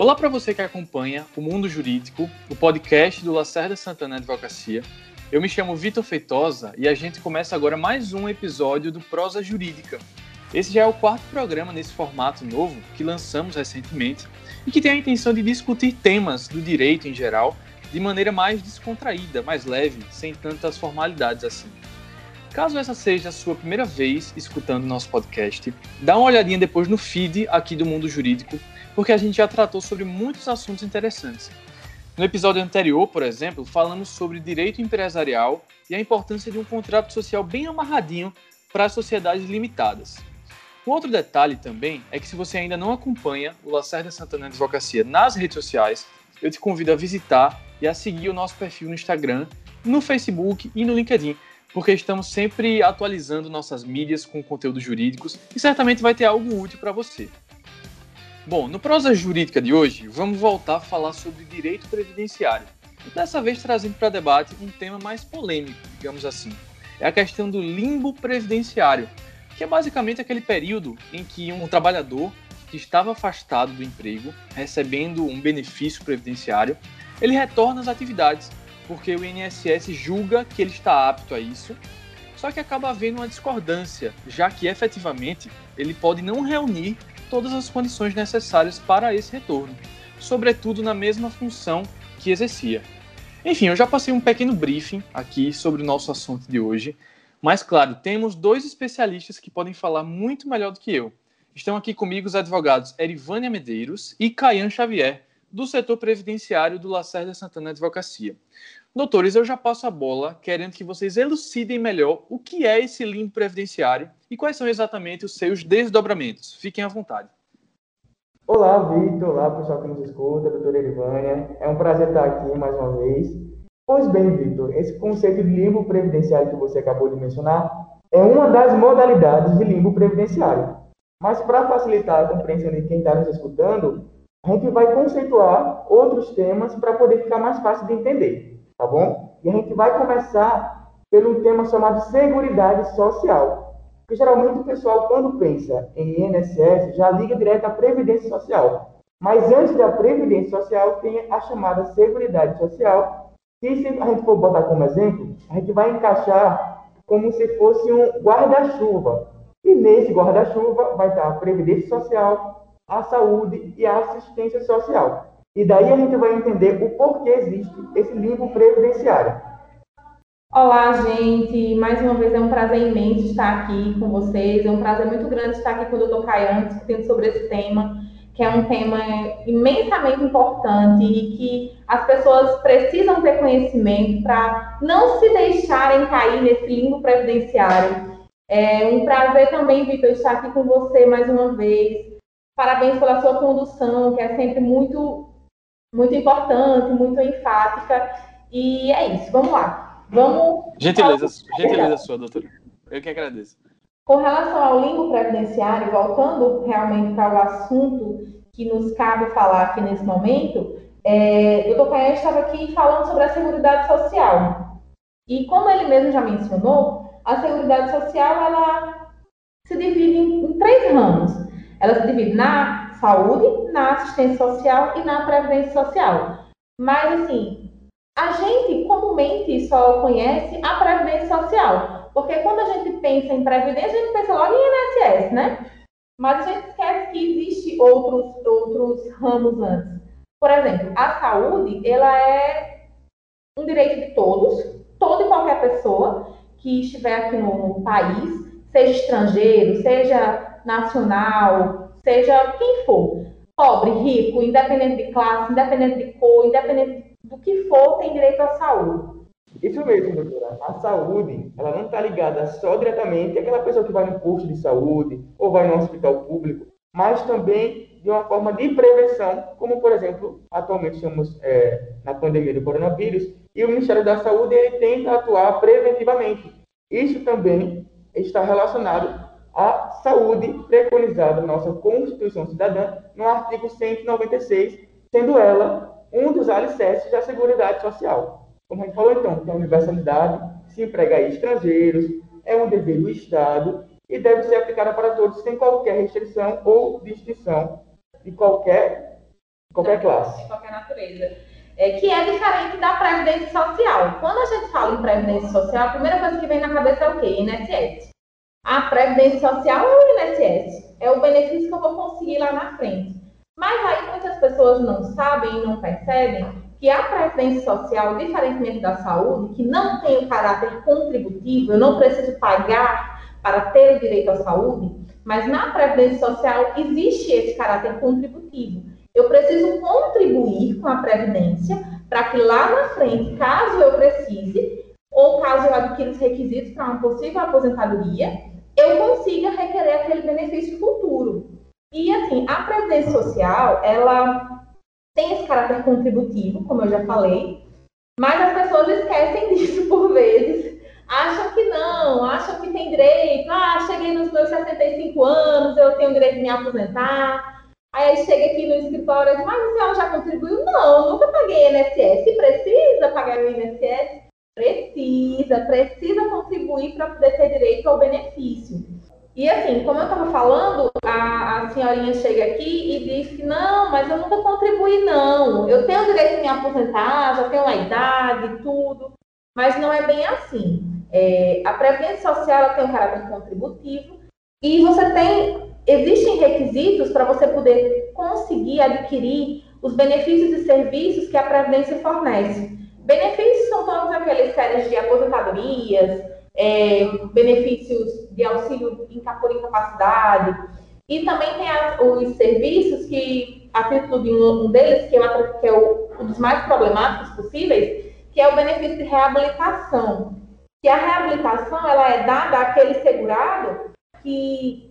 Olá para você que acompanha o Mundo Jurídico, o podcast do Lacerda Santana Advocacia. Eu me chamo Vitor Feitosa e a gente começa agora mais um episódio do Prosa Jurídica. Esse já é o quarto programa nesse formato novo que lançamos recentemente e que tem a intenção de discutir temas do direito em geral de maneira mais descontraída, mais leve, sem tantas formalidades assim. Caso essa seja a sua primeira vez escutando nosso podcast, dá uma olhadinha depois no feed aqui do Mundo Jurídico, porque a gente já tratou sobre muitos assuntos interessantes. No episódio anterior, por exemplo, falamos sobre direito empresarial e a importância de um contrato social bem amarradinho para as sociedades limitadas. Um outro detalhe também é que se você ainda não acompanha o Lacerda Santana Advocacia nas redes sociais, eu te convido a visitar e a seguir o nosso perfil no Instagram, no Facebook e no LinkedIn, porque estamos sempre atualizando nossas mídias com conteúdos jurídicos e certamente vai ter algo útil para você. Bom, no prosa jurídica de hoje, vamos voltar a falar sobre direito previdenciário. Dessa vez trazendo para debate um tema mais polêmico, digamos assim. É a questão do limbo previdenciário, que é basicamente aquele período em que um trabalhador que estava afastado do emprego, recebendo um benefício previdenciário, ele retorna às atividades porque o INSS julga que ele está apto a isso, só que acaba havendo uma discordância, já que efetivamente ele pode não reunir todas as condições necessárias para esse retorno, sobretudo na mesma função que exercia. Enfim, eu já passei um pequeno briefing aqui sobre o nosso assunto de hoje, mas claro, temos dois especialistas que podem falar muito melhor do que eu. Estão aqui comigo os advogados Erivânia Medeiros e Caian Xavier, do setor previdenciário do Lacerda Santana Advocacia. Doutores, eu já passo a bola querendo que vocês elucidem melhor o que é esse limbo previdenciário e quais são exatamente os seus desdobramentos. Fiquem à vontade. Olá, Vitor. Olá, pessoal que nos escuta, doutora Erivânia. É um prazer estar aqui mais uma vez. Pois bem, Vitor, esse conceito de limbo previdenciário que você acabou de mencionar é uma das modalidades de limbo previdenciário. Mas para facilitar a compreensão de quem está nos escutando, a gente vai conceituar outros temas para poder ficar mais fácil de entender tá bom? E a gente vai começar pelo tema chamado Seguridade Social. Porque geralmente o pessoal, quando pensa em INSS, já liga direto à Previdência Social. Mas antes da Previdência Social, tem a chamada Seguridade Social, que se a gente for botar como exemplo, a gente vai encaixar como se fosse um guarda-chuva. E nesse guarda-chuva vai estar a Previdência Social, a saúde e a assistência social. E daí a gente vai entender o porquê existe esse limbo previdenciário. Olá, gente. Mais uma vez é um prazer imenso estar aqui com vocês. É um prazer muito grande estar aqui com o Dr. Caiano discutindo sobre esse tema, que é um tema imensamente importante e que as pessoas precisam ter conhecimento para não se deixarem cair nesse limbo previdenciário. É um prazer também, Vitor, estar aqui com você mais uma vez. Parabéns pela sua condução, que é sempre muito muito importante, muito enfática. E é isso, vamos lá. Vamos. Gentileza, gentileza sua, doutora. Eu que agradeço. Com relação ao limbo previdenciário, voltando realmente para o assunto que nos cabe falar aqui nesse momento, é, o doutor Caio estava aqui falando sobre a Seguridade Social. E como ele mesmo já mencionou, a Seguridade Social ela se divide em, em três ramos. Ela se divide na saúde, na assistência social e na previdência social. Mas, assim, a gente comumente só conhece a previdência social. Porque quando a gente pensa em previdência, a gente pensa logo em INSS, né? Mas a gente esquece que existe outros, outros ramos antes. Por exemplo, a saúde, ela é um direito de todos, toda e qualquer pessoa que estiver aqui no, no país, seja estrangeiro, seja nacional, seja quem for, pobre, rico, independente de classe, independente de cor, independente do que for, tem direito à saúde. Isso mesmo, doutora. A saúde, ela não está ligada só diretamente àquela pessoa que vai no posto de saúde ou vai no hospital público, mas também de uma forma de prevenção, como, por exemplo, atualmente estamos é, na pandemia do coronavírus, e o Ministério da Saúde ele tenta atuar preventivamente. Isso também está relacionado a saúde preconizada na nossa Constituição Cidadã, no artigo 196, sendo ela um dos alicerces da Seguridade Social. Como a gente falou, então, que a universalidade se emprega a estrangeiros, é um dever do Estado e deve ser aplicada para todos sem qualquer restrição ou distinção de qualquer qualquer classe. De qualquer natureza. É, que é diferente da Previdência Social. Quando a gente fala em Previdência Social, a primeira coisa que vem na cabeça é o quê? INSS. A Previdência Social é o INSS. É o benefício que eu vou conseguir lá na frente. Mas aí muitas pessoas não sabem e não percebem que a Previdência Social, diferentemente da saúde, que não tem o caráter contributivo, eu não preciso pagar para ter o direito à saúde, mas na Previdência Social existe esse caráter contributivo. Eu preciso contribuir com a Previdência para que lá na frente, caso eu precise, ou caso eu adquira os requisitos para uma possível aposentadoria, eu consiga requerer aquele benefício futuro. E assim, a Previdência Social, ela tem esse caráter contributivo, como eu já falei, mas as pessoas esquecem disso por vezes. Acham que não, acham que tem direito. Ah, cheguei nos meus 65 anos, eu tenho direito de me aposentar. Aí chega aqui no escritório e diz, mas a senhora já contribuiu? Não, nunca paguei INSS. Precisa pagar o INSS? Precisa, precisa contribuir para poder ter direito ao benefício. E assim, como eu estava falando, a, a, senhorinha chega aqui e diz que não, mas eu nunca contribuí, não. Eu tenho direito de me aposentar, já tenho a idade, tudo. Mas não é bem assim. É, a Previdência Social tem um caráter contributivo e você tem. Existem requisitos para você poder conseguir adquirir os benefícios e serviços que a Previdência fornece. Benefícios são todas aquelas séries de aposentadorias, é, benefícios de auxílio por incapacidade, e também tem as, os serviços que, a título de um, um deles, que, é, que é o, um dos mais problemáticos possíveis, que é o benefício de reabilitação. Que a reabilitação ela é dada àquele segurado que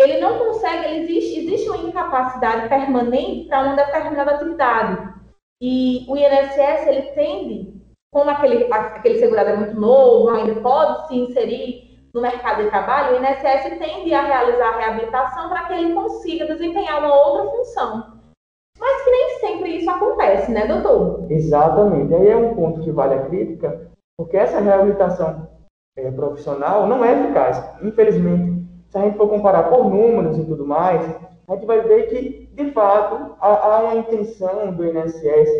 ele não consegue, existe, existe uma incapacidade permanente para uma determinada atividade. E o INSS ele tende como aquele, aquele segurado é muito novo, ainda pode se inserir no mercado de trabalho, o INSS tende a realizar a reabilitação para que ele consiga desempenhar uma outra função. Mas que nem sempre isso acontece, né, doutor? Exatamente. Aí é um ponto que vale a crítica, porque essa reabilitação é, profissional não é eficaz. Infelizmente, se a gente for comparar por números e tudo mais, a gente vai ver que, de fato, há, há uma intenção do INSS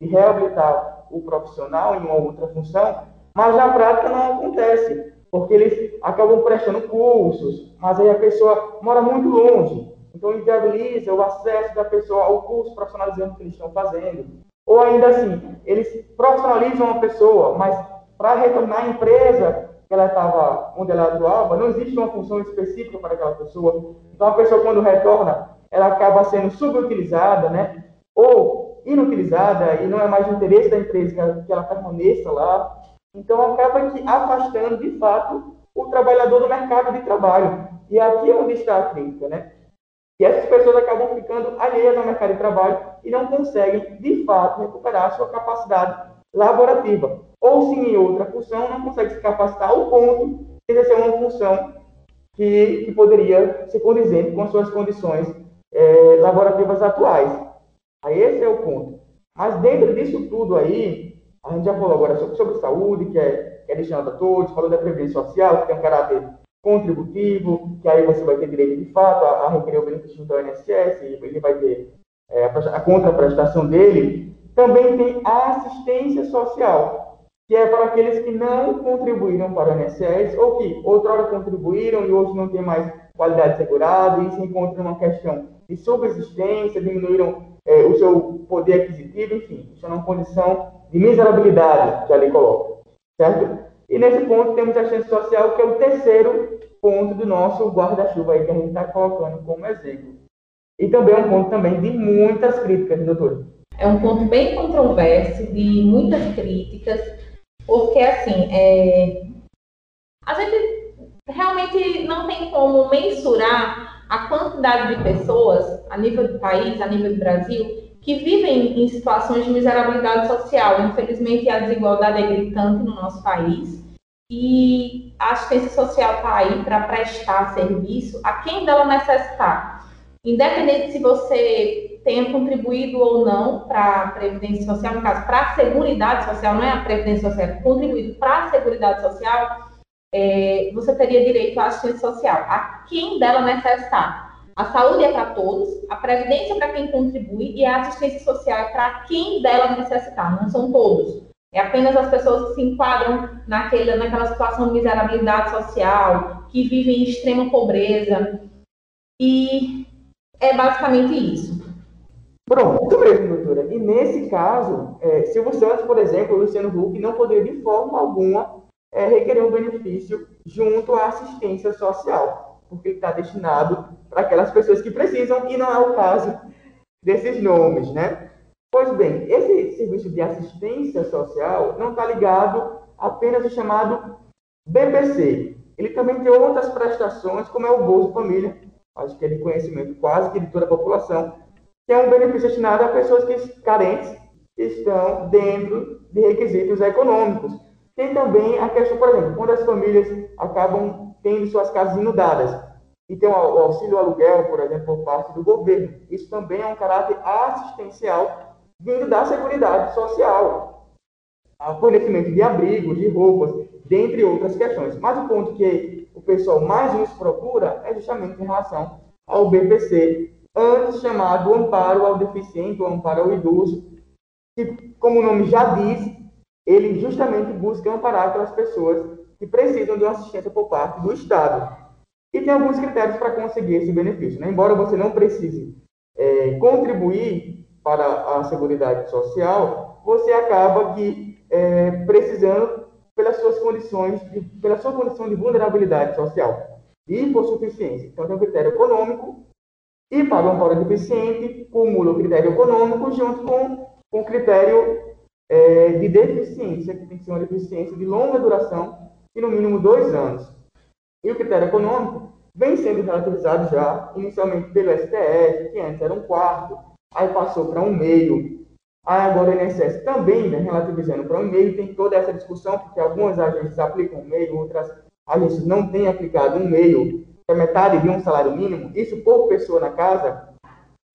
de reabilitar o profissional em uma outra função, mas na prática não acontece, porque eles acabam prestando cursos, mas aí a pessoa mora muito longe, então inviabiliza o acesso da pessoa ao curso profissionalizante que eles estão fazendo. Ou ainda assim, eles profissionalizam uma pessoa, mas para retornar à empresa que ela estava, onde ela atuava, não existe uma função específica para aquela pessoa. Então a pessoa quando retorna, ela acaba sendo subutilizada, né? Ou inutilizada e não é mais de interesse da empresa que ela permaneça lá. Então, acaba que afastando, de fato, o trabalhador do mercado de trabalho. E aqui é onde está a crítica, né? E essas pessoas acabam ficando alheias ao mercado de trabalho e não conseguem, de fato, recuperar a sua capacidade laborativa. Ou, se em outra função, não consegue se capacitar ao ponto de exercer uma função que, que poderia ser condizente com as suas condições é, laborativas atuais. Aí esse é o ponto. Mas dentro disso tudo aí, a gente já falou agora sobre, sobre saúde, que é, que é destinado a todos, falou da previdência social, que tem um caráter contributivo, que aí você vai ter direito de fato a, a requerer o benefício do INSS, ele vai ter é, a, a contraprestação dele. Também tem a assistência social, que é para aqueles que não contribuíram para o INSS, ou que outrora contribuíram e hoje não tem mais qualidade segurada, e se encontram numa questão de subsistência, diminuíram é, o seu poder aquisitivo, enfim, isso é uma condição de miserabilidade que a lei coloca, certo? E nesse ponto temos a assistência social, que é o terceiro ponto do nosso guarda-chuva aí que a gente está colocando como exemplo. E também é um ponto também de muitas críticas, doutor. É um ponto bem controverso, de muitas críticas, porque assim, é... a gente realmente não tem como mensurar a quantidade de pessoas, a nível do país, a nível do Brasil, que vivem em situações de miserabilidade social. Infelizmente, a desigualdade é gritante no nosso país e a assistência social está aí para prestar serviço a quem dela necessitar. Independente se você tenha contribuído ou não para a Previdência Social, no caso, para a Seguridade Social, não é a Previdência Social, é contribuído para a Seguridade Social, é, você teria direito à assistência social, a quem dela necessitar. A saúde é para todos, a previdência é para quem contribui e a assistência social é para quem dela necessitar, não são todos. É apenas as pessoas que se enquadram naquele, naquela situação de miserabilidade social, que vivem em extrema pobreza. E é basicamente isso. Pronto, muito bem, doutora. E nesse caso, é, Silvio Santos, por exemplo, Luciano Huck, não poderia de forma alguma é, requerer um benefício junto à assistência social, porque ele está destinado para aquelas pessoas que precisam, e não é o caso desses nomes, né? Pois bem, esse serviço de assistência social não está ligado apenas ao chamado BPC. Ele também tem outras prestações, como é o Bolsa Família, acho que é de conhecimento quase que de toda a população, que é um benefício destinado a pessoas que, carentes que estão dentro de requisitos econômicos. Tem também a questão, por exemplo, quando as famílias acabam tendo suas casas inundadas e tem o auxílio aluguel, por exemplo, por parte do governo. Isso também é um caráter assistencial vindo da Seguridade Social. Fornecimento de abrigos, de roupas, dentre outras questões. Mas o ponto que o pessoal mais nos procura é justamente em relação ao BPC, antes chamado amparo ao deficiente, ou amparo ao idoso, que, como o nome já diz, ele justamente busca amparar aquelas pessoas que precisam de uma assistência por parte do Estado. E tem alguns critérios para conseguir esse benefício. Né? Embora você não precise é, contribuir para a Seguridade Social, você acaba que, é, precisando pelas suas condições, de, pela sua condição de vulnerabilidade social e por suficiência. Então, tem um critério econômico e para o amparo deficiente, cumula o critério econômico junto com, com o critério é, de deficiência, que tem que ser uma deficiência de longa duração e no mínimo dois anos. E o critério econômico vem sendo relativizado já, inicialmente pelo STF, que antes era um quarto, aí passou para um meio, aí agora o INSS também né, relativizando para um meio, tem toda essa discussão, porque algumas agências aplicam um meio, outras agências não têm aplicado um meio, é metade de um salário mínimo, isso por pessoa na casa,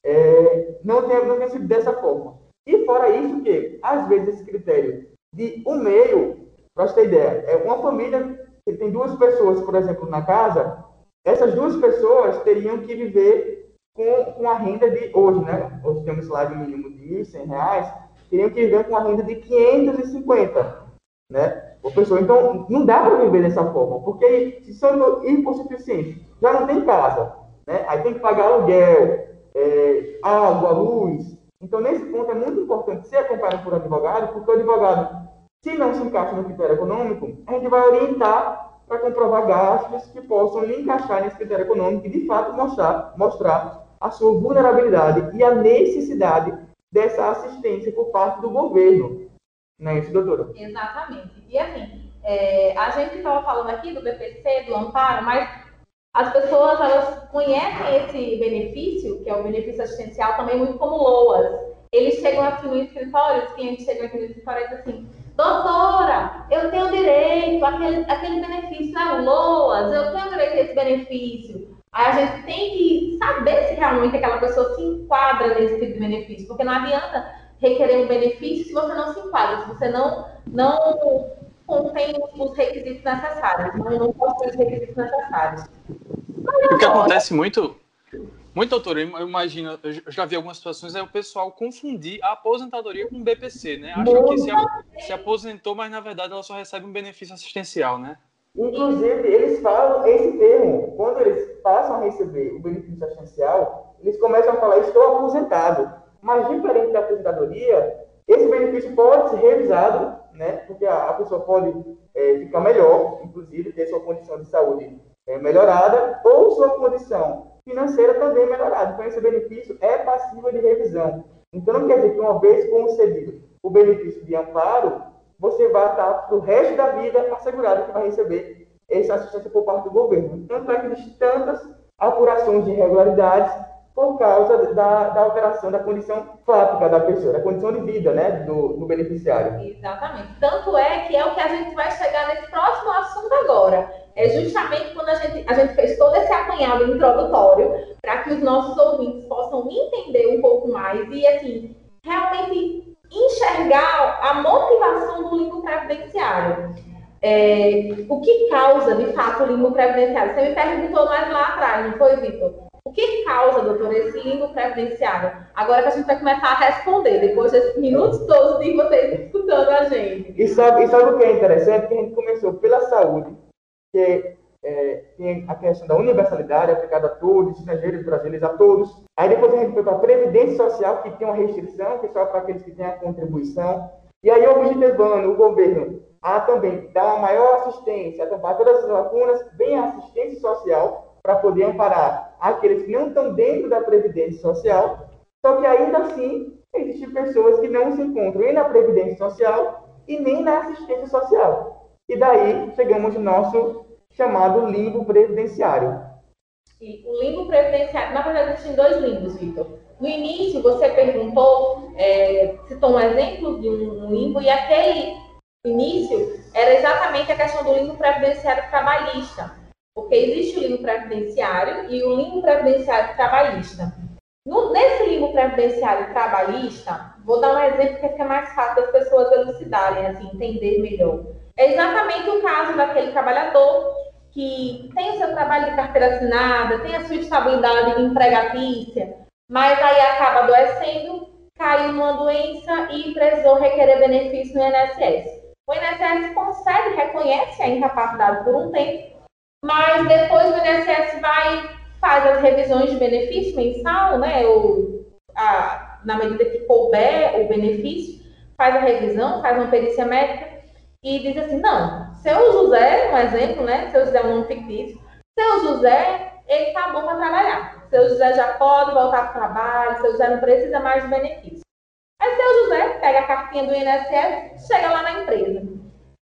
é, não, tem, não sido dessa forma. E fora isso que, às vezes, esse critério de um meio, para você ter ideia, é uma família que tem duas pessoas, por exemplo, na casa, essas duas pessoas teriam que viver com, com a renda de, hoje, né? Hoje temos salário mínimo de R$ 1.100, teriam que viver com a renda de 550, né? Então, não dá para viver dessa forma, porque se são hipossuficientes, já não tem casa, né? Aí tem que pagar aluguel, é, água, luz. Então, nesse ponto, é muito importante ser acompanhado por advogado, porque o advogado, se não se encaixa no critério econômico, a gente vai orientar para comprovar gastos que possam lhe encaixar nesse critério econômico e, de fato, mostrar, mostrar a sua vulnerabilidade e a necessidade dessa assistência por parte do governo. Não é isso, doutora? Exatamente. E assim, é, a gente estava falando aqui do BPC, do amparo, mas as pessoas elas conhecem esse benefício, que é o benefício assistencial, também muito como LOAS. Eles chegam aqui no escritório, os clientes chegam aqui no escritório e dizem assim, doutora, eu tenho direito àquele, àquele benefício, é LOAS, eu tenho direito a esse benefício. Aí a gente tem que saber se realmente aquela pessoa se enquadra nesse tipo de benefício, porque não adianta requerer um benefício se você não se enquadra, se você não, não contém os requisitos necessários, não, não possui os requisitos necessários. o que acontece muito, muito, doutor, eu imagino, eu já vi algumas situações, é o pessoal confundir a aposentadoria com o BPC, né? Acha que se, se aposentou, mas na verdade ela só recebe um benefício assistencial, né? Inclusive, eles falam esse termo, quando eles passam a receber o benefício assistencial, eles começam a falar, estou aposentado. Mas, diferente da aposentadoria, esse benefício pode ser revisado, né? Porque a, pessoa pode é, ficar melhor, inclusive ter sua condição de saúde é, melhorada, ou sua condição financeira também melhorada. Então, esse benefício é passível de revisão. Então, não quer dizer que uma vez concedido o benefício de amparo, você vai estar para o resto da vida assegurado que vai receber essa assistência por parte do governo. Tanto é que existem tantas apurações de irregularidades por causa da, da alteração da condição fática da pessoa, da condição de vida né, do, do beneficiário. Exatamente. Tanto é que é o que a gente vai chegar nesse próximo assunto agora. É justamente quando a gente, a gente fez todo esse apanhado introdutório para que os nossos ouvintes possam entender um pouco mais e, assim, realmente enxergar a motivação do limbo previdenciário. É, o que causa, de fato, o limbo previdenciário? Você me perguntou mais lá atrás, não foi, Vitor? Que causa, doutor, esse limbo previdenciário? Agora que a gente vai começar a responder, depois desses minutos todos de vocês escutando a gente. E sabe, e sabe o que é interessante? Que a gente começou pela saúde, que é, é, tem a questão da universalidade aplicada a todos, estrangeiros, brasileiros, a todos. Aí depois a gente foi para a Previdência Social, que tem uma restrição, que é só para aqueles que têm a contribuição. E aí, objetivando o governo a também dar uma maior assistência, a tampar todas as lacunas, bem a assistência social, para poder amparar aqueles que não estão dentro da Previdência Social, só que ainda assim existem pessoas que não se encontram nem na Previdência Social e nem na assistência social. E daí chegamos no nosso chamado limbo previdenciário. E o limbo previdenciário, na verdade, existem dois limbos, Vitor. No início, você perguntou, é, citou um exemplo de um limbo, e aquele início era exatamente a questão do limbo previdenciário trabalhista. Porque existe o limbo previdenciário e o limbo previdenciário trabalhista. No, nesse limbo previdenciário trabalhista, vou dar um exemplo que fica mais fácil das pessoas elucidarem, assim, entender melhor. É exatamente o caso daquele trabalhador que tem o seu trabalho de carteira assinada, tem a sua estabilidade empregatícia, mas aí acaba adoecendo, caiu numa doença e precisou requerer benefício no INSS. O INSS concede, reconhece a incapacidade por um tempo, mas depois o INSS vai, faz as revisões de benefício mensal, né, ou a, na medida que couber o benefício, faz a revisão, faz uma perícia médica e diz assim, não, seu José, um exemplo, né, seu José é um fictício, seu José, ele tá bom para trabalhar. Seu José já pode voltar para o trabalho, seu José não precisa mais de benefício. Aí seu José pega a cartinha do INSS, chega lá na empresa.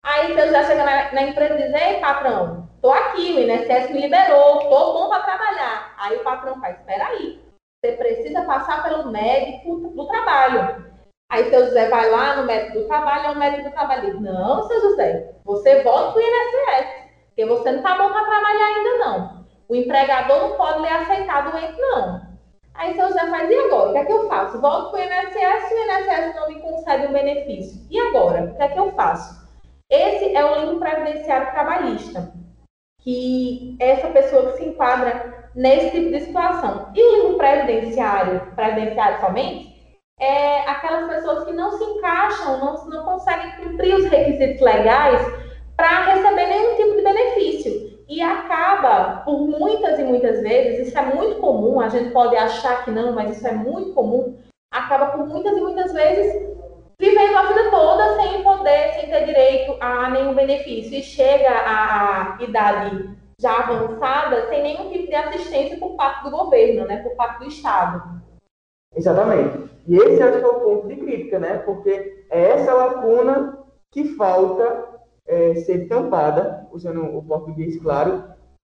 Aí seu José chega na, na empresa e diz, ei, patrão, tô aqui, o INSS me liberou, tô bom para trabalhar. Aí o patrão faz, espera aí, você precisa passar pelo médico do trabalho. Aí seu José vai lá no médico do trabalho, é o médico do trabalho diz, não, seu José, você volta pro INSS, porque você não tá bom para trabalhar ainda não. O empregador não pode lhe aceitar doente, não. Aí seu José faz, e agora? O que é que eu faço? Volto para o INSS o INSS não me concede um benefício. E agora? O que é que eu faço? Esse é o limbo previdenciário trabalhista, que essa pessoa que se enquadra nesse tipo de situação. E o limbo previdenciário, previdenciário somente, é aquelas pessoas que não se encaixam, não, não conseguem cumprir os requisitos legais para receber nenhum tipo de benefício e acaba, por muitas e muitas vezes, isso é muito comum, a gente pode achar que não, mas isso é muito comum, acaba por muitas e muitas vezes vivendo a vida toda sem poder, sem ter direito a nenhum benefício e chega à idade já avançada sem nenhum tipo de assistência por parte do governo, né, por parte do Estado. Exatamente. E esse acho que é o ponto de crítica, né? Porque é essa lacuna que falta é, ser tampada, usando o português claro,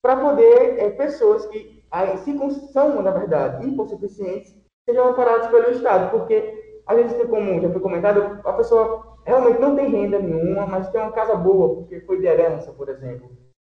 para poder é, pessoas que se são, na verdade, hipossuficientes, sejam amparadas pelo Estado, porque às vezes comum, já foi comentado, a pessoa realmente não tem renda nenhuma, mas tem uma casa boa, porque foi de herança, por exemplo.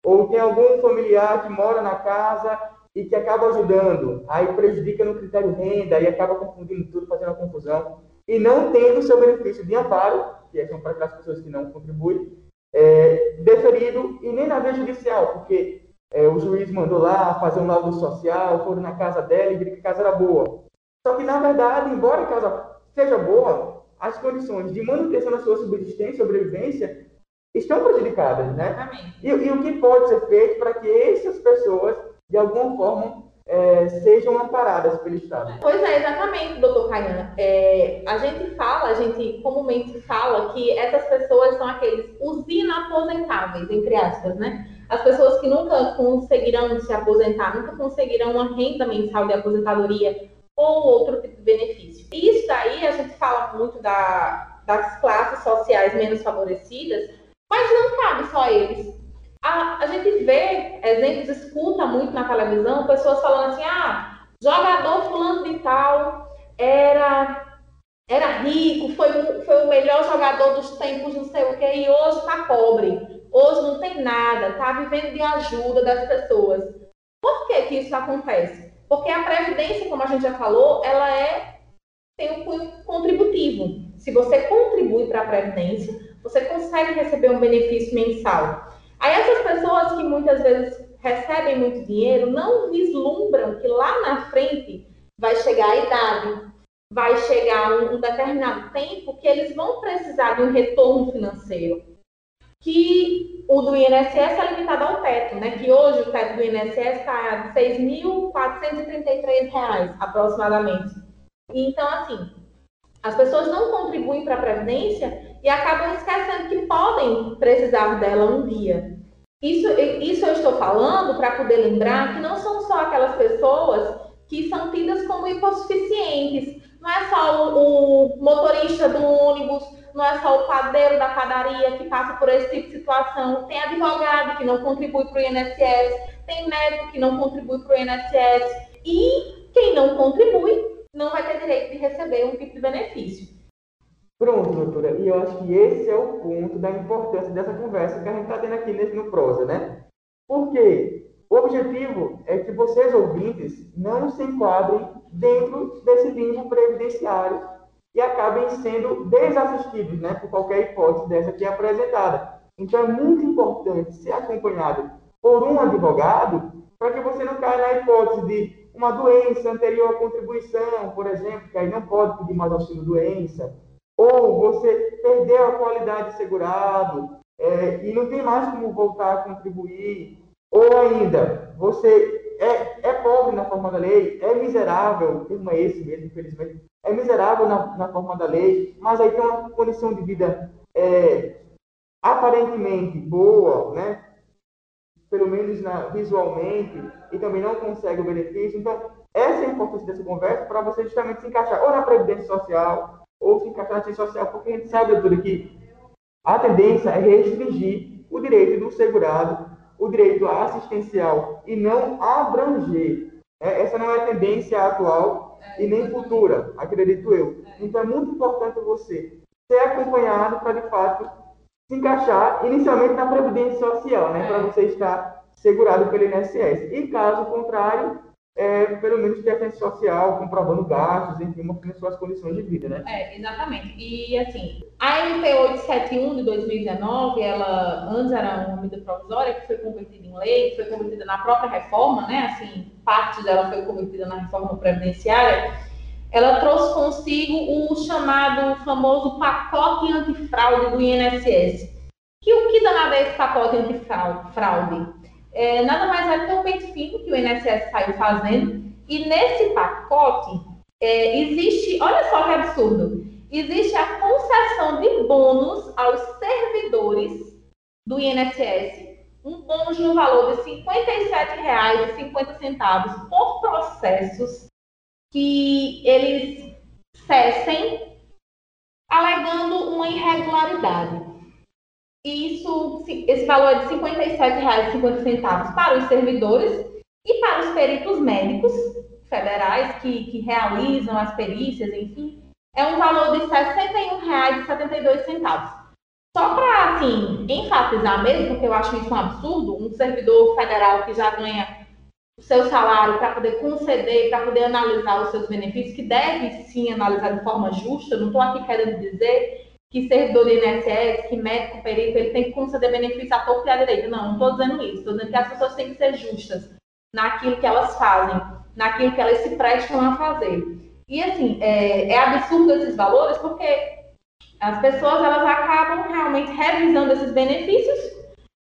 Ou tem algum familiar que mora na casa e que acaba ajudando, aí prejudica no critério renda e acaba confundindo tudo, fazendo confusão, e não tendo seu benefício de amparo, que são para aquelas pessoas que não contribuem, é, deferido e nem na via judicial, porque é, o juiz mandou lá fazer um laudo social, foram na casa dela e viram que a casa era boa. Só que, na verdade, embora a casa seja boa, as condições de manutenção da sua subsistência e sobrevivência estão prejudicadas, né? E, e, o que pode ser feito para que essas pessoas, de alguma forma, é, sejam amparadas pelo Estado. Pois é, exatamente, doutor Caiana. É, a gente fala, a gente comumente fala que essas pessoas são aqueles os inaposentáveis, entre aspas, né? As pessoas que nunca conseguirão se aposentar, nunca conseguirão uma renda mensal de aposentadoria ou outro tipo de benefício. Isso daí a gente fala muito da, das classes sociais menos favorecidas, mas não cabe só a eles a, a gente vê exemplos, escuta muito na televisão, pessoas falando assim, ah, jogador fulano de tal era era rico, foi, foi o melhor jogador dos tempos, não sei o quê, e hoje está pobre. Hoje não tem nada, está vivendo de ajuda das pessoas. Por que, que isso acontece? Porque a Previdência, como a gente já falou, ela é tem um cunho contributivo. Se você contribui para a Previdência, você consegue receber um benefício mensal. Aí essas pessoas que muitas vezes recebem muito dinheiro não vislumbram que lá na frente vai chegar a idade, vai chegar um, um determinado tempo que eles vão precisar de um retorno financeiro. Que o do INSS é limitado ao teto, né? Que hoje o teto do INSS está R$ 6.433 aproximadamente. Então, assim, as pessoas não contribuem para a Previdência e acabam esquecendo que podem precisar dela um dia. Isso, isso eu estou falando para poder lembrar que não são só aquelas pessoas que são tidas como hipossuficientes. Não é só o, o motorista do ônibus, não é só o padeiro da padaria que passa por esse tipo de situação. Tem advogado que não contribui para o INSS, tem médico que não contribui para o INSS. E quem não contribui não vai ter direito de receber um tipo de benefício. Pronto, doutora. E eu acho que esse é o ponto da importância dessa conversa que a gente está tendo aqui nesse, no Prosa, né? Porque o objetivo é que vocês, ouvintes, não se enquadrem dentro desse limbo previdenciário e acabem sendo desassistidos, né, por qualquer hipótese dessa que é apresentada. Então, é muito importante ser acompanhado por um advogado para que você não caia na hipótese de uma doença anterior à contribuição, por exemplo, que aí não pode pedir mais auxílio doença, ou você perdeu a qualidade de segurado é, e não tem mais como voltar a contribuir, ou ainda você é, é pobre na forma da lei, é miserável, o termo é esse mesmo, infelizmente, é miserável na, na forma da lei, mas aí tem uma condição de vida é, aparentemente boa, né? pelo menos na, visualmente, e também não consegue o benefício. Então, essa é a importância dessa conversa para você justamente se encaixar ou na Previdência Social, ou se encaixar na Assistência Social, porque a gente sabe, doutora, que a tendência é restringir o direito do segurado, o direito assistencial, e não abranger. É, essa não é a tendência atual e nem futura, acredito eu. Então, é muito importante você ser acompanhado para, de fato, se encaixar inicialmente na Previdência Social, né? Para é. você estar segurado pelo INSS. E caso contrário, é, pelo menos ter assistência social, comprovando gastos, enfim, mostrando suas condições de vida, né? É, exatamente. E, assim, a MP 871 de 2019, ela antes era uma medida provisória que foi convertida em lei, foi convertida na própria reforma, né? Assim, parte dela foi convertida na reforma previdenciária ela trouxe consigo o chamado famoso pacote antifraude do INSS. Que o que danado é esse pacote antifraude? É, nada mais é do que um pente fino que o INSS saiu fazendo. E nesse pacote é, existe, olha só que absurdo, existe a concessão de bônus aos servidores do INSS, um bônus no valor de R$ 57,50 por processos que eles cessem alegando uma irregularidade. E isso, esse valor é de R$ 57,50 para os servidores e para os peritos médicos federais que, que realizam as perícias, enfim, é um valor de R$ 61,72. Só para, assim, enfatizar mesmo, porque eu acho isso um absurdo, um servidor federal que já ganha o seu salário para poder conceder, para poder analisar os seus benefícios, que deve sim analisar de forma justa. Não estou aqui querendo dizer que servidor do INSS, que médico, perito, ele tem que conceder benefício à torta e à direita. Não, não estou dizendo isso. Estou dizendo que as pessoas têm que ser justas naquilo que elas fazem, naquilo que elas se prestam a fazer. E assim, é, é absurdo esses valores porque as pessoas elas acabam realmente revisando esses benefícios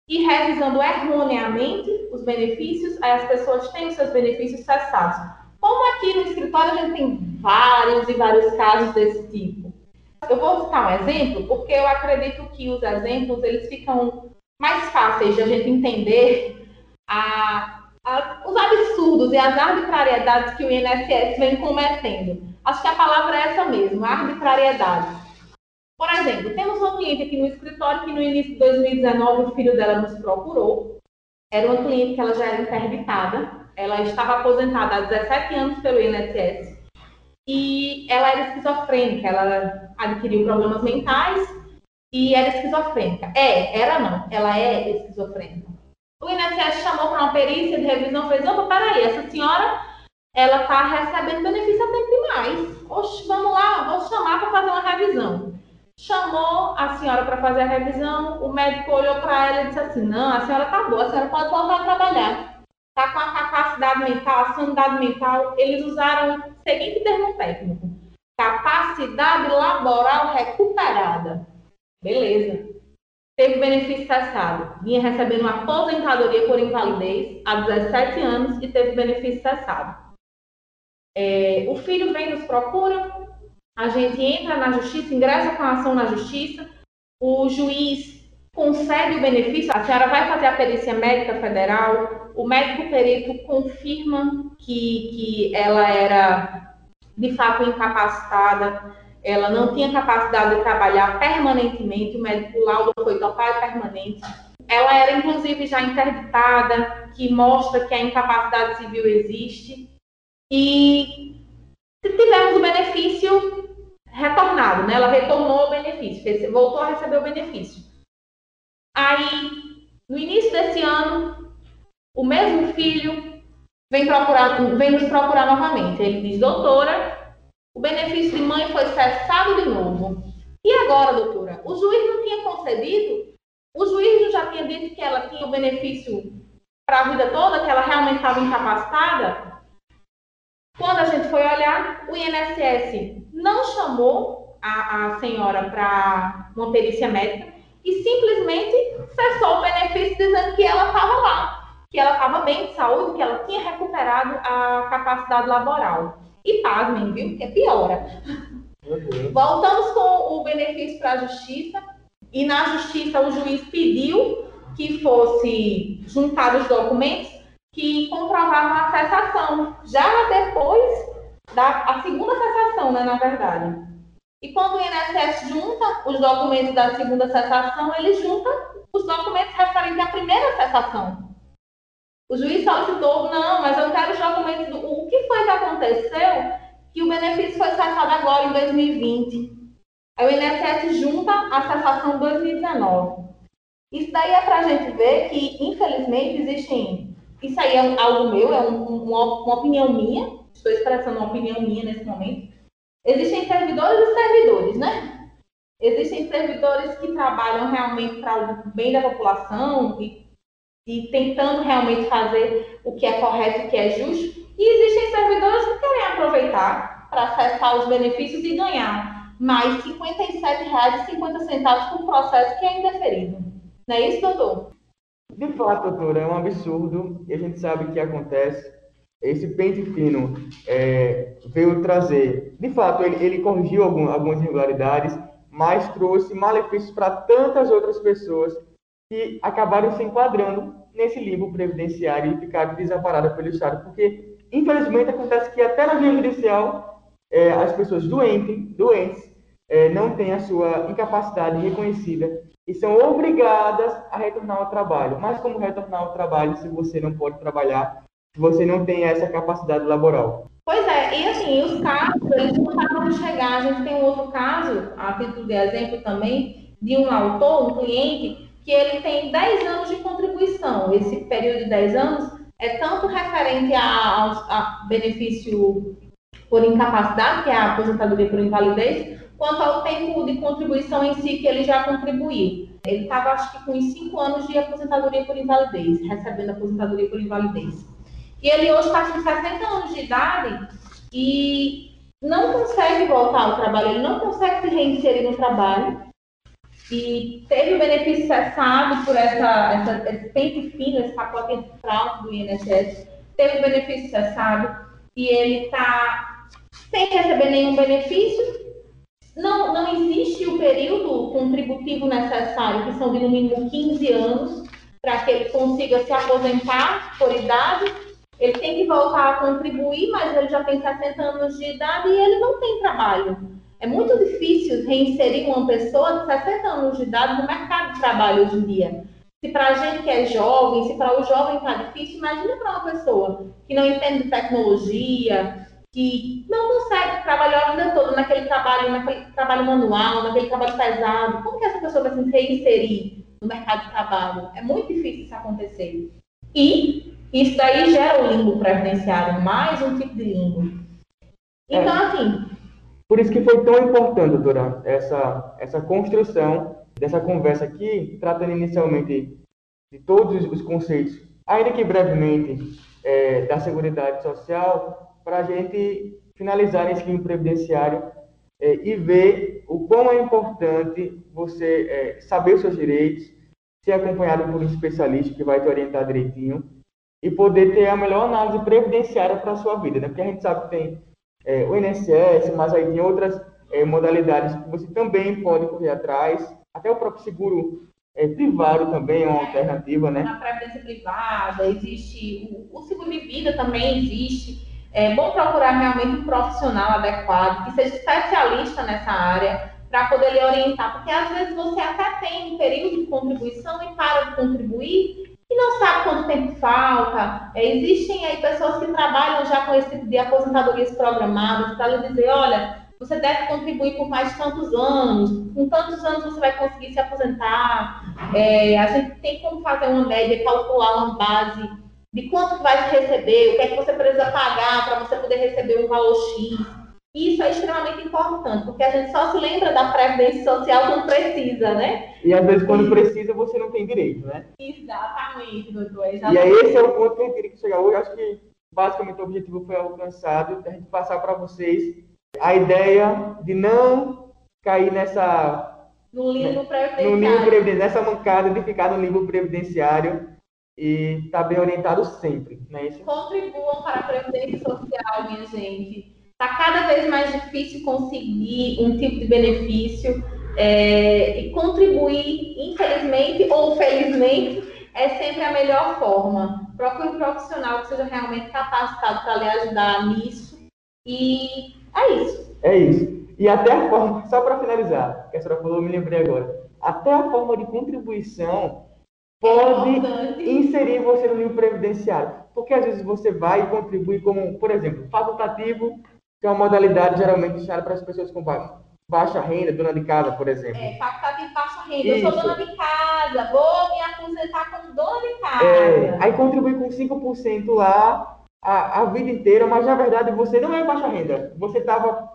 e revisando erroneamente os benefícios, aí as pessoas têm os seus benefícios cessados. Como aqui no escritório a gente tem vários e vários casos desse tipo. Eu vou citar um exemplo, porque eu acredito que os exemplos eles ficam mais fáceis de a gente entender a, a, os absurdos e as arbitrariedades que o INSS vem cometendo. Acho que a palavra é essa mesmo, arbitrariedade. Por exemplo, temos uma cliente aqui no escritório que no início de 2019 o filho dela nos procurou. Era uma cliente que ela já era interditada. Ela estava aposentada há 17 anos pelo INSS. E ela era esquizofrênica. Ela adquiriu problemas mentais e era esquizofrênica. É, era não. Ela é esquizofrênica. O INSS chamou para uma perícia de revisão fez, opa, peraí, essa senhora, ela está recebendo benefício a tempo demais. Oxe, vamos lá, vou chamar para fazer uma revisão. chamou a senhora para fazer a revisão, o médico olhou para ela e disse assim, não, a senhora está boa, a senhora pode voltar a trabalhar. Está com a capacidade mental, a sanidade mental, eles usaram o seguinte termo técnico, capacidade laboral recuperada. Beleza. Teve benefício cessado. Vinha recebendo uma aposentadoria por invalidez há 17 anos e teve benefício cessado. É, o filho vem nos procura, a gente entra na justiça, ingressa com a ação na justiça, o juiz concede o benefício, a senhora vai fazer a perícia médica federal, o médico perito confirma que, que ela era de fato incapacitada, ela não tinha capacidade de trabalhar permanentemente, o médico laudo foi total e permanente. Ela era, inclusive, já interditada, que mostra que a incapacidade civil existe. E tivemos o benefício retornado, né? Ela retornou o benefício, voltou a receber o benefício. Aí, no início desse ano, o mesmo filho vem, procurar, vem nos procurar novamente. Ele diz, doutora, o benefício de mãe foi cessado de novo. E agora, doutora? O juiz não tinha concedido? O juiz já tinha dito que ela tinha o benefício para a vida toda, que ela realmente estava incapacitada? Quando a gente foi olhar, o INSS não chamou a, a senhora para uma perícia médica e simplesmente cessou o benefício dizendo que ela estava lá, que ela estava bem de saúde, que ela tinha recuperado a capacidade laboral. E pasmem, viu? Que piora. Uhum. Voltamos com o benefício para a justiça e na justiça o juiz pediu que fosse juntar os documentos que comprovavam a cessação, já depois da a segunda cessação, né, na verdade. E quando o INSS junta os documentos da segunda cessação, ele junta os documentos referentes à primeira cessação. O juiz solicitou, não, mas eu quero os documentos do o que foi que aconteceu que o benefício foi cessado agora em 2020. Aí o INSS junta a cessação 2019. Isso daí é para a gente ver que, infelizmente, existem isso aí é algo meu, é um, uma, uma opinião minha, estou expressando uma opinião minha nesse momento. Existem servidores e servidores, né? Existem servidores que trabalham realmente para o bem da população e, e tentando realmente fazer o que é correto o que é justo. E existem servidores que querem aproveitar para acessar os benefícios e ganhar mais R$ 57,50 por processo que é indeferido. Não é isso, doutor? De fato, doutora, é um absurdo e a gente sabe que acontece. Esse pente fino é, veio trazer, de fato, ele, ele corrigiu algum, algumas irregularidades, mas trouxe malefícios para tantas outras pessoas que acabaram se enquadrando nesse limbo previdenciário e ficaram desamparadas pelo Estado. Porque, infelizmente, acontece que até na via judicial, é, as pessoas doentes, doentes é, não têm a sua incapacidade reconhecida e são obrigadas a retornar ao trabalho. Mas como retornar ao trabalho se você não pode trabalhar, você não tem essa capacidade laboral? Pois é, e assim, os casos, eles não acabam de chegar. A gente tem um outro caso, a título de exemplo também, de um autor, um cliente, que ele tem 10 anos de contribuição. Esse período de 10 anos é tanto referente a, a, a benefício por incapacidade, que é a aposentadoria por invalidez, quanto ao tempo de contribuição em si que ele já contribuiu. Ele estava, acho que, com uns 5 anos de aposentadoria por invalidez, recebendo aposentadoria por invalidez. E ele hoje está com 60 anos de idade e não consegue voltar ao trabalho, ele não consegue se reinserir no trabalho. E teve o benefício cessado por essa, essa, esse pente fino, esse pacote central do INSS, teve o benefício cessado e ele está sem receber nenhum benefício não, não existe o período contributivo necessário, que são de no mínimo 15 anos, para que ele consiga se aposentar por idade. Ele tem que voltar a contribuir, mas ele já tem 60 anos de idade e ele não tem trabalho. É muito difícil reinserir uma pessoa de 60 anos de idade no mercado de trabalho hoje em dia. Se para a gente que é jovem, se para o jovem está difícil, imagina para uma pessoa que não entende de tecnologia, que não consegue trabalhar a vida toda naquele trabalho, naquele trabalho manual, naquele trabalho pesado. Como que essa pessoa vai se reinserir no mercado de trabalho? É muito difícil isso acontecer. E isso daí gera o limbo previdenciário, mais um tipo de limbo. Então, é. assim, Por isso que foi tão importante, doutora, essa, essa construção dessa conversa aqui, tratando inicialmente de todos os conceitos, ainda que brevemente, é, da Seguridade Social, para a gente finalizar nesse livro previdenciário é, e ver o quão é importante você é, saber os seus direitos, ser acompanhado por um especialista que vai te orientar direitinho e poder ter a melhor análise previdenciária para a sua vida, né? Porque a gente sabe que tem é, o INSS, mas aí tem outras é, modalidades que você também pode correr atrás, até o próprio seguro é, privado também é uma alternativa, né? Na previdência privada, existe o, o, seguro de vida também existe. É bom procurar realmente um profissional adequado, que seja especialista nessa área, para poder lhe orientar, porque às vezes você até tem um período de contribuição e para de contribuir e não sabe quanto tempo falta. É, existem aí pessoas que trabalham já com esse tipo de aposentadorias programadas para lhe dizer, olha, você deve contribuir por mais tantos anos, com tantos anos você vai conseguir se aposentar. É, a gente tem como fazer uma média, calcular uma base de quanto vai receber, o que é que você precisa pagar para você poder receber um valor X. Isso é extremamente importante, porque a gente só se lembra da previdência social quando precisa, né? E às vezes quando precisa você não tem direito, né? Exatamente, doutor. Exatamente. E aí esse é o ponto que gente queria chegar hoje. Acho que basicamente o objetivo foi alcançado, a gente passar para vocês a ideia de não cair nessa no limbo previdenciário, no limbo previdenciário nessa mancada de ficar no limbo previdenciário e estar tá bem orientado sempre, é isso? Contribuam para a previdência social, minha gente Está cada vez mais difícil conseguir um tipo de benefício é, e contribuir, infelizmente ou felizmente, é sempre a melhor forma. Procure um profissional que seja realmente capacitado para lhe ajudar nisso. E é isso. É isso. E até a forma, só para finalizar, que a senhora falou, eu me lembrei agora. Até a forma de contribuição pode é inserir você no livro previdenciário. Porque às vezes você vai e contribui como, por exemplo, facultativo que é uma modalidade geralmente destinada para as pessoas com baixa renda, dona de casa, por exemplo. É, facultativo baixa renda. Isso. Eu sou dona de casa, vou me aposentar como dona de casa. É, aí contribui com 5% lá a, a vida inteira, mas na verdade você não é baixa renda. Você estava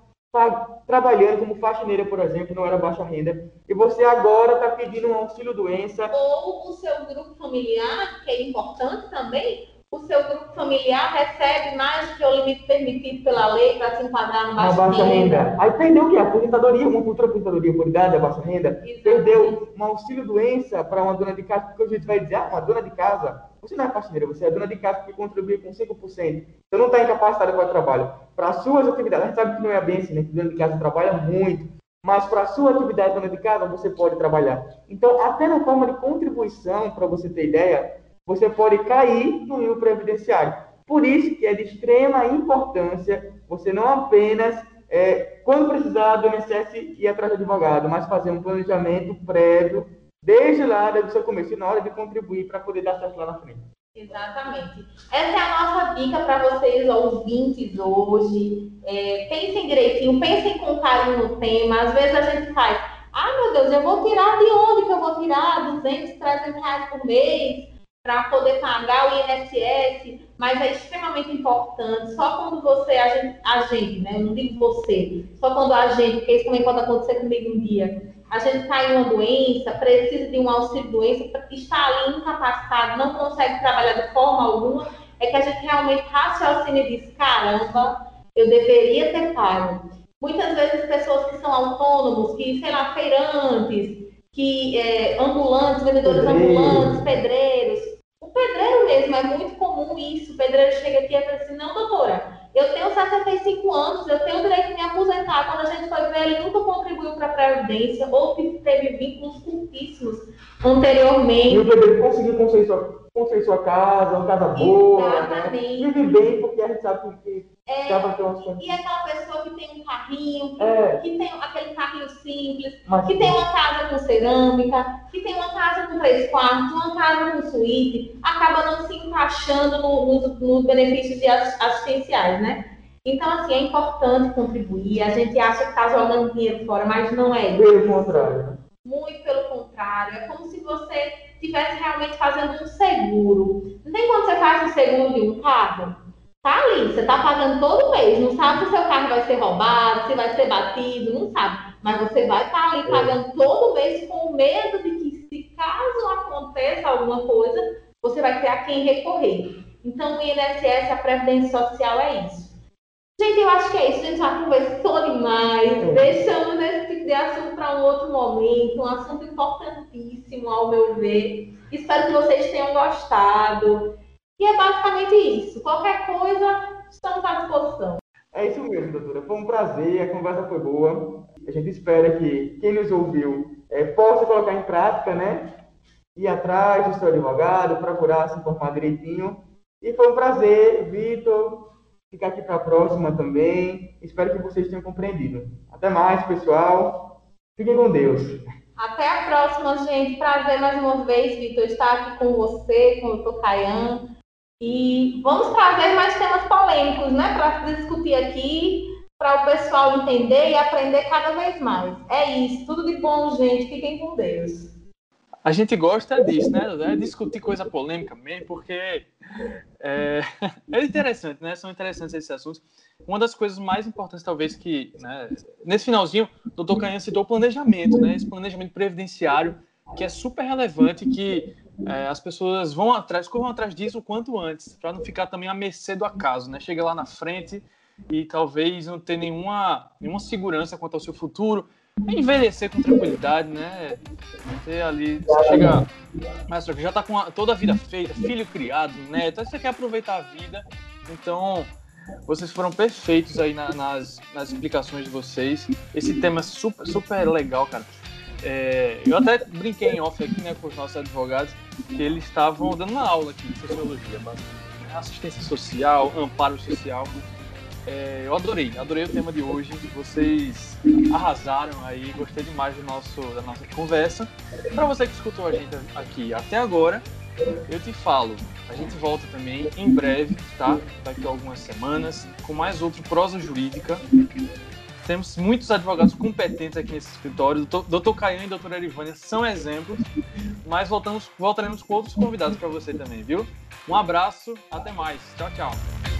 trabalhando como faxineira, por exemplo, não era baixa renda, e você agora está pedindo um auxílio doença. Ou o seu grupo familiar, que é importante também, o seu grupo familiar recebe mais do que o limite permitido pela lei para se enquadrar no baixa, baixa renda. renda. Aí perdeu o quê? A aposentadoria, uma cultura aposentadoria por idade, a baixa renda. Exatamente. Perdeu um auxílio-doença para uma dona de casa, porque a gente vai dizer, ah, uma dona de casa, você não é faxineira, você é dona de casa que contribui com 5%. Você não está incapacitada para o trabalho. Para as suas atividades, a gente sabe que não é bem assim, né? Que dona de casa trabalha muito. Mas para a sua atividade dona de casa, você pode trabalhar. Então, até na forma de contribuição, para você ter ideia, você pode cair no nível previdenciário. Por isso que é de extrema importância você não apenas, é, quando precisar do INSS, ir atrás do advogado, mas fazer um planejamento prévio, desde lá, desde o seu começo, na hora de contribuir para poder dar certo lá na frente. Exatamente. Essa é a nossa dica para vocês, ouvintes, hoje. É, pensem direitinho, pensem com carinho no tema. Às vezes a gente faz, ah, meu Deus, eu vou tirar de onde que eu vou tirar 200, 300 reais por mês? Para poder pagar o INSS, mas é extremamente importante. Só quando você, a gente, a gente, né? Eu não digo você, só quando a gente, porque isso também pode acontecer comigo um dia. A gente está em uma doença, precisa de um auxílio doença, está ali incapacitado, não consegue trabalhar de forma alguma, é que a gente realmente raciocina e diz: caramba, eu deveria ter pago. Muitas vezes pessoas que são autônomos, que, sei lá, feirantes, que é, ambulantes, vendedores Pedreiro. ambulantes, pedreiros, é muito comum isso. O pedreiro chega aqui e fala assim: não, doutora, eu tenho 65 anos, eu tenho o direito de me aposentar. Quando a gente foi ver, ele nunca contribuiu para a Previdência ou teve vínculos curtíssimos anteriormente. E o pedreiro conseguiu construir sua, construir sua casa, uma casa boa. Né? Exatamente. Né? Vive bem, porque a gente sabe que é, e aquela pessoa que tem um carrinho, é. que tem aquele carrinho simples, Mas, que tem uma casa com cerâmica, que tem uma casa com três quartos, uma casa com suíte, acaba não se encaixando no, nos, benefícios assistenciais, né? Então, assim, é importante contribuir. A gente acha que está jogando dinheiro fora, mas não é isso. Pelo contrário. Muito pelo contrário. É como se você estivesse realmente fazendo um seguro. Não tem quando você faz um seguro de um carro? Tá ali, você tá pagando todo mês, não sabe se o seu carro vai ser roubado, se vai ser batido, não sabe. Mas você vai estar tá ali pagando todo mês com medo de que se caso aconteça alguma coisa, você vai ter a quem recorrer. Então o INSS, a Previdência Social é isso. Gente, eu acho que é isso. A gente já conversou demais. É. Deixamos esse tipo de assunto para um outro momento. Um assunto importantíssimo, ao meu ver. Espero que vocês tenham gostado. E é basicamente isso. Qualquer coisa, estamos à disposição. É isso mesmo, doutora. Foi um prazer, a conversa foi boa. A gente espera que quem nos ouviu é, possa colocar em prática, né? Ir atrás do seu advogado, procurar se informar direitinho. E foi um prazer, Vitor, ficar aqui para a próxima também. Espero que vocês tenham compreendido. Até mais, pessoal. Fiquem com Deus. Até a próxima, gente. Prazer mais uma vez, Vitor, estar aqui com você, com o Dr. E vamos trazer mais temas polêmicos, né, para discutir aqui, para o pessoal entender e aprender cada vez mais. É isso, tudo de bom, gente. Fiquem com Deus. A gente gosta disso, né? É discutir coisa polêmica mesmo, porque é, é, interessante, né? São interessantes esses assuntos. Uma das coisas mais importantes, talvez, que né, nesse finalzinho, o doutor Canhã citou o planejamento, né? Esse planejamento previdenciário, que é super relevante, que é, as pessoas vão atrás, corram atrás disso o quanto antes, para não ficar também à mercê do acaso, né? Chega lá na frente e talvez não ter nenhuma, nenhuma segurança quanto ao seu futuro, envelhecer com tranquilidade, né? Ter ali, você chega, mas já tá com a, toda a vida feita, filho criado, neto, aí você quer aproveitar a vida, então vocês foram perfeitos aí na, nas, nas explicações de vocês. Esse tema é super, super legal, cara. É, eu até brinquei em off aqui né, com os nossos advogados que eles estavam dando uma aula aqui de sociologia. Né? Assistência social, amparo social. É, eu adorei, adorei o tema de hoje. Vocês arrasaram aí, gostei demais do nosso, da nossa conversa. Para você que escutou a gente aqui até agora, eu te falo, a gente volta também em breve, tá? Daqui a algumas semanas, com mais outro prosa jurídica. Temos muitos advogados competentes aqui nesse escritório. Doutor Caian e doutora Erivânia são exemplos. Mas voltamos, voltaremos com outros convidados para você também, viu? Um abraço, até mais. Tchau, tchau.